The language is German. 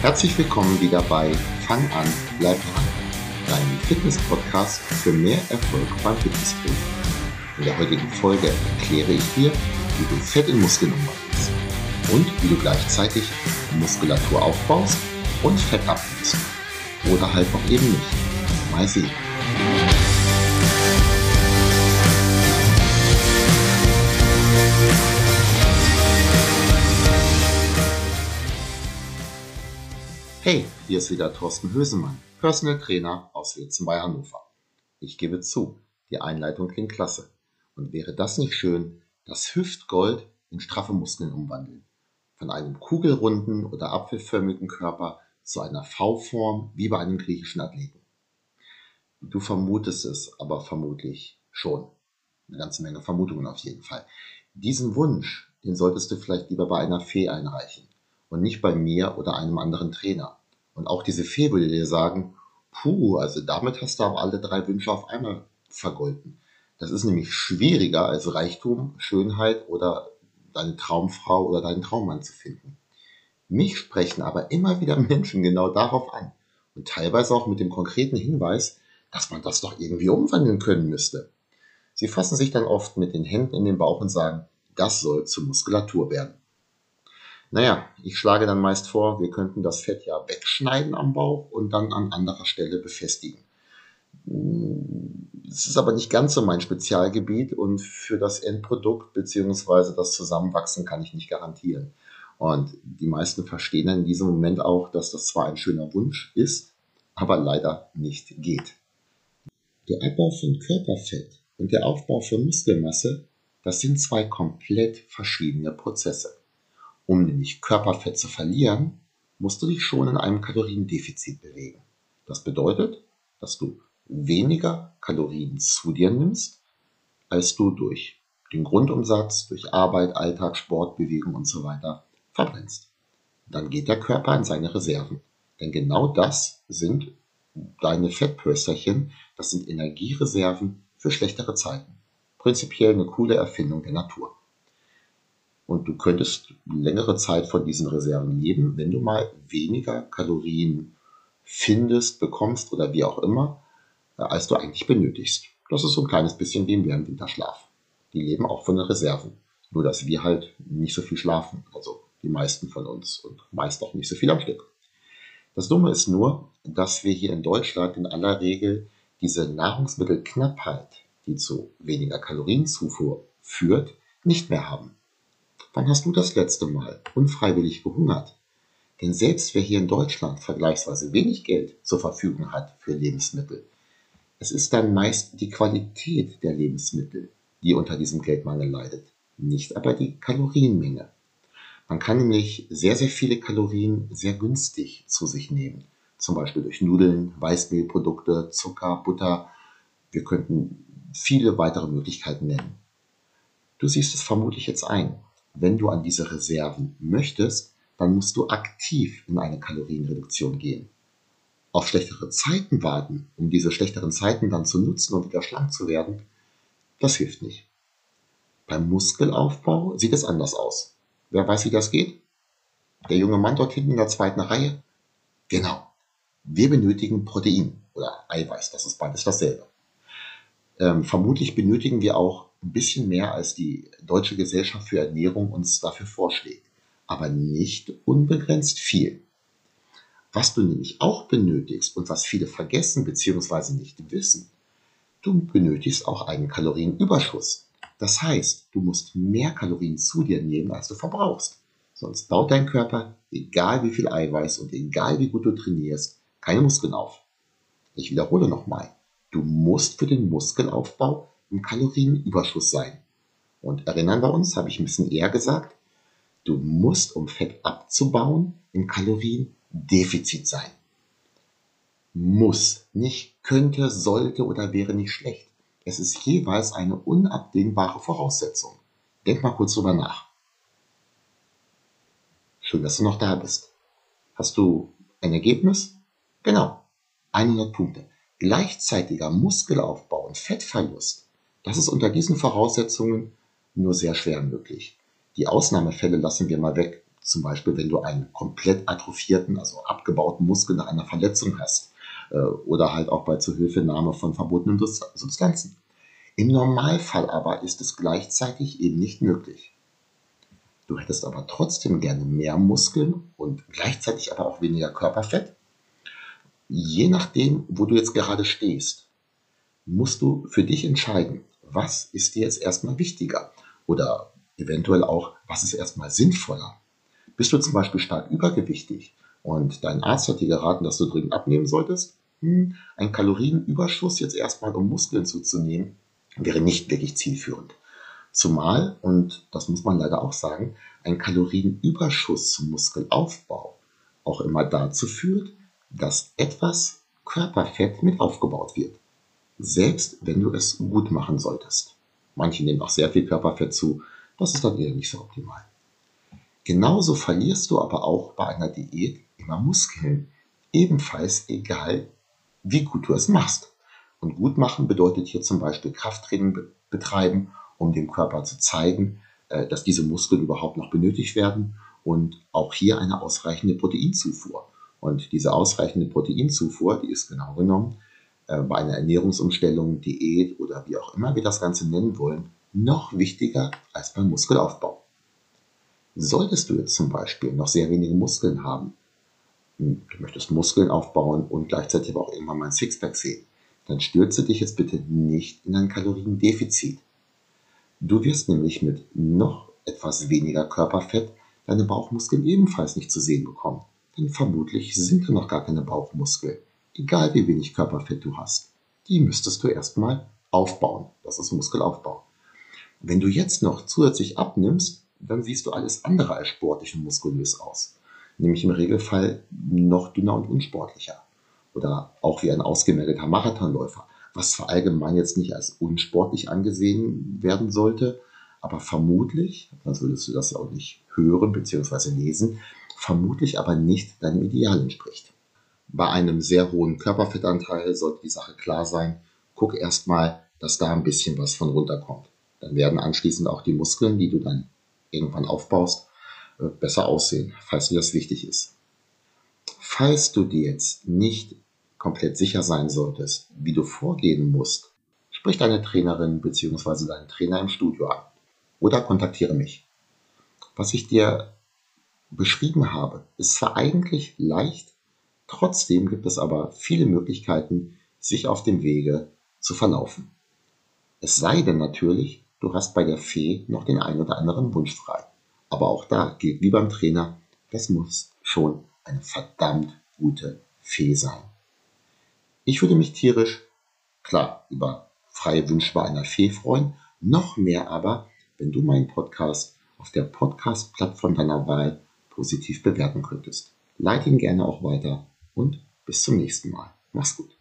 Herzlich willkommen wieder bei Fang an, bleib dran, deinem Fitness-Podcast für mehr Erfolg beim Fitnesstraining. In der heutigen Folge erkläre ich dir, wie du Fett in Muskeln umwandelst und wie du gleichzeitig Muskulatur aufbaust und Fett abnimmst. Oder halt auch eben nicht. Mal sehen. Hey, hier ist wieder Thorsten Hösemann, Personal Trainer aus Wilzen bei Hannover. Ich gebe zu, die Einleitung klingt klasse. Und wäre das nicht schön, das Hüftgold in straffe Muskeln umwandeln? Von einem kugelrunden oder apfelförmigen Körper zu einer V-Form wie bei einem griechischen Athleten. Du vermutest es aber vermutlich schon. Eine ganze Menge Vermutungen auf jeden Fall. Diesen Wunsch, den solltest du vielleicht lieber bei einer Fee einreichen und nicht bei mir oder einem anderen Trainer. Und auch diese Fee würde dir sagen, puh, also damit hast du aber alle drei Wünsche auf einmal vergolten. Das ist nämlich schwieriger als Reichtum, Schönheit oder deine Traumfrau oder deinen Traummann zu finden. Mich sprechen aber immer wieder Menschen genau darauf an und teilweise auch mit dem konkreten Hinweis, dass man das doch irgendwie umwandeln können müsste. Sie fassen sich dann oft mit den Händen in den Bauch und sagen, das soll zur Muskulatur werden. Naja, ich schlage dann meist vor, wir könnten das Fett ja wegschneiden am Bauch und dann an anderer Stelle befestigen. Es ist aber nicht ganz so mein Spezialgebiet und für das Endprodukt bzw. das Zusammenwachsen kann ich nicht garantieren. Und die meisten verstehen in diesem Moment auch, dass das zwar ein schöner Wunsch ist, aber leider nicht geht. Der Abbau von Körperfett und der Aufbau von Muskelmasse, das sind zwei komplett verschiedene Prozesse. Um nämlich Körperfett zu verlieren, musst du dich schon in einem Kaloriendefizit bewegen. Das bedeutet, dass du weniger Kalorien zu dir nimmst, als du durch den Grundumsatz, durch Arbeit, Alltag, Sport, Bewegung und so weiter verbrennst. Dann geht der Körper in seine Reserven. Denn genau das sind deine Fettpösterchen, das sind Energiereserven für schlechtere Zeiten. Prinzipiell eine coole Erfindung der Natur. Und du könntest längere Zeit von diesen Reserven leben, wenn du mal weniger Kalorien findest, bekommst oder wie auch immer, äh, als du eigentlich benötigst. Das ist so ein kleines bisschen wie im Winterschlaf. Die leben auch von den Reserven. Nur, dass wir halt nicht so viel schlafen. Also die meisten von uns und meist auch nicht so viel am Stück. Das Dumme ist nur, dass wir hier in Deutschland in aller Regel diese Nahrungsmittelknappheit, die zu weniger Kalorienzufuhr führt, nicht mehr haben. Wann hast du das letzte Mal unfreiwillig gehungert? Denn selbst wer hier in Deutschland vergleichsweise wenig Geld zur Verfügung hat für Lebensmittel, es ist dann meist die Qualität der Lebensmittel, die unter diesem Geldmangel leidet, nicht aber die Kalorienmenge. Man kann nämlich sehr, sehr viele Kalorien sehr günstig zu sich nehmen. Zum Beispiel durch Nudeln, Weißmehlprodukte, Zucker, Butter. Wir könnten viele weitere Möglichkeiten nennen. Du siehst es vermutlich jetzt ein wenn du an diese Reserven möchtest, dann musst du aktiv in eine Kalorienreduktion gehen. Auf schlechtere Zeiten warten, um diese schlechteren Zeiten dann zu nutzen und wieder schlank zu werden, das hilft nicht. Beim Muskelaufbau sieht es anders aus. Wer weiß, wie das geht? Der junge Mann dort hinten in der zweiten Reihe? Genau. Wir benötigen Protein oder Eiweiß, das ist beides dasselbe. Ähm, vermutlich benötigen wir auch ein bisschen mehr als die Deutsche Gesellschaft für Ernährung uns dafür vorschlägt, aber nicht unbegrenzt viel. Was du nämlich auch benötigst und was viele vergessen bzw. nicht wissen, du benötigst auch einen Kalorienüberschuss. Das heißt, du musst mehr Kalorien zu dir nehmen, als du verbrauchst. Sonst baut dein Körper, egal wie viel Eiweiß und egal wie gut du trainierst, keine Muskeln auf. Ich wiederhole nochmal. Du musst für den Muskelaufbau im Kalorienüberschuss sein. Und erinnern wir uns, habe ich ein bisschen eher gesagt, du musst, um Fett abzubauen, im Kaloriendefizit sein. Muss, nicht könnte, sollte oder wäre nicht schlecht. Es ist jeweils eine unabdingbare Voraussetzung. Denk mal kurz drüber nach. Schön, dass du noch da bist. Hast du ein Ergebnis? Genau, 100 Punkte. Gleichzeitiger Muskelaufbau und Fettverlust das ist unter diesen Voraussetzungen nur sehr schwer möglich. Die Ausnahmefälle lassen wir mal weg, Zum Beispiel, wenn du einen komplett atrophierten, also abgebauten Muskel nach einer Verletzung hast äh, oder halt auch bei Zuhilfenahme von verbotenen Substanzen. Im Normalfall aber ist es gleichzeitig eben nicht möglich. Du hättest aber trotzdem gerne mehr Muskeln und gleichzeitig aber auch weniger Körperfett. Je nachdem, wo du jetzt gerade stehst, musst du für dich entscheiden, was ist dir jetzt erstmal wichtiger oder eventuell auch, was ist erstmal sinnvoller. Bist du zum Beispiel stark übergewichtig und dein Arzt hat dir geraten, dass du dringend abnehmen solltest? Hm, ein Kalorienüberschuss jetzt erstmal, um Muskeln zuzunehmen, wäre nicht wirklich zielführend. Zumal, und das muss man leider auch sagen, ein Kalorienüberschuss zum Muskelaufbau auch immer dazu führt, dass etwas Körperfett mit aufgebaut wird. Selbst wenn du es gut machen solltest. Manche nehmen auch sehr viel Körperfett zu, das ist dann eher nicht so optimal. Genauso verlierst du aber auch bei einer Diät immer Muskeln. Ebenfalls egal, wie gut du es machst. Und gut machen bedeutet hier zum Beispiel Krafttraining betreiben, um dem Körper zu zeigen, äh, dass diese Muskeln überhaupt noch benötigt werden und auch hier eine ausreichende Proteinzufuhr. Und diese ausreichende Proteinzufuhr, die ist genau genommen bei einer Ernährungsumstellung, Diät oder wie auch immer wir das Ganze nennen wollen, noch wichtiger als beim Muskelaufbau. Solltest du jetzt zum Beispiel noch sehr wenige Muskeln haben, hm, du möchtest Muskeln aufbauen und gleichzeitig aber auch irgendwann mal ein Sixpack sehen, dann stürze dich jetzt bitte nicht in ein Kaloriendefizit. Du wirst nämlich mit noch etwas weniger Körperfett deine Bauchmuskeln ebenfalls nicht zu sehen bekommen. Denn vermutlich sind da noch gar keine Bauchmuskeln, egal wie wenig Körperfett du hast. Die müsstest du erstmal aufbauen. Das ist Muskelaufbau. Wenn du jetzt noch zusätzlich abnimmst, dann siehst du alles andere als sportlich und muskulös aus. Nämlich im Regelfall noch dünner und unsportlicher. Oder auch wie ein ausgemergelter Marathonläufer, was zwar allgemein jetzt nicht als unsportlich angesehen werden sollte, aber vermutlich, sonst würdest du das ja auch nicht hören bzw. lesen, vermutlich aber nicht deinem Ideal entspricht. Bei einem sehr hohen Körperfettanteil sollte die Sache klar sein. Guck erstmal, dass da ein bisschen was von runterkommt. Dann werden anschließend auch die Muskeln, die du dann irgendwann aufbaust, äh, besser aussehen, falls dir das wichtig ist. Falls du dir jetzt nicht komplett sicher sein solltest, wie du vorgehen musst, sprich deine Trainerin bzw. deinen Trainer im Studio an oder kontaktiere mich. Was ich dir beschrieben habe, ist zwar eigentlich leicht, trotzdem gibt es aber viele Möglichkeiten, sich auf dem Wege zu verlaufen. Es sei denn natürlich, du hast bei der Fee noch den ein oder anderen Wunsch frei. Aber auch da gilt wie beim Trainer, das muss schon eine verdammt gute Fee sein. Ich würde mich tierisch, klar, über freie Wünsche bei einer Fee freuen, noch mehr aber, wenn du meinen Podcast auf der Podcast-Plattform deiner Wahl positiv bewerten könntest. Leite ihn gerne auch weiter und bis zum nächsten Mal. Mach's gut.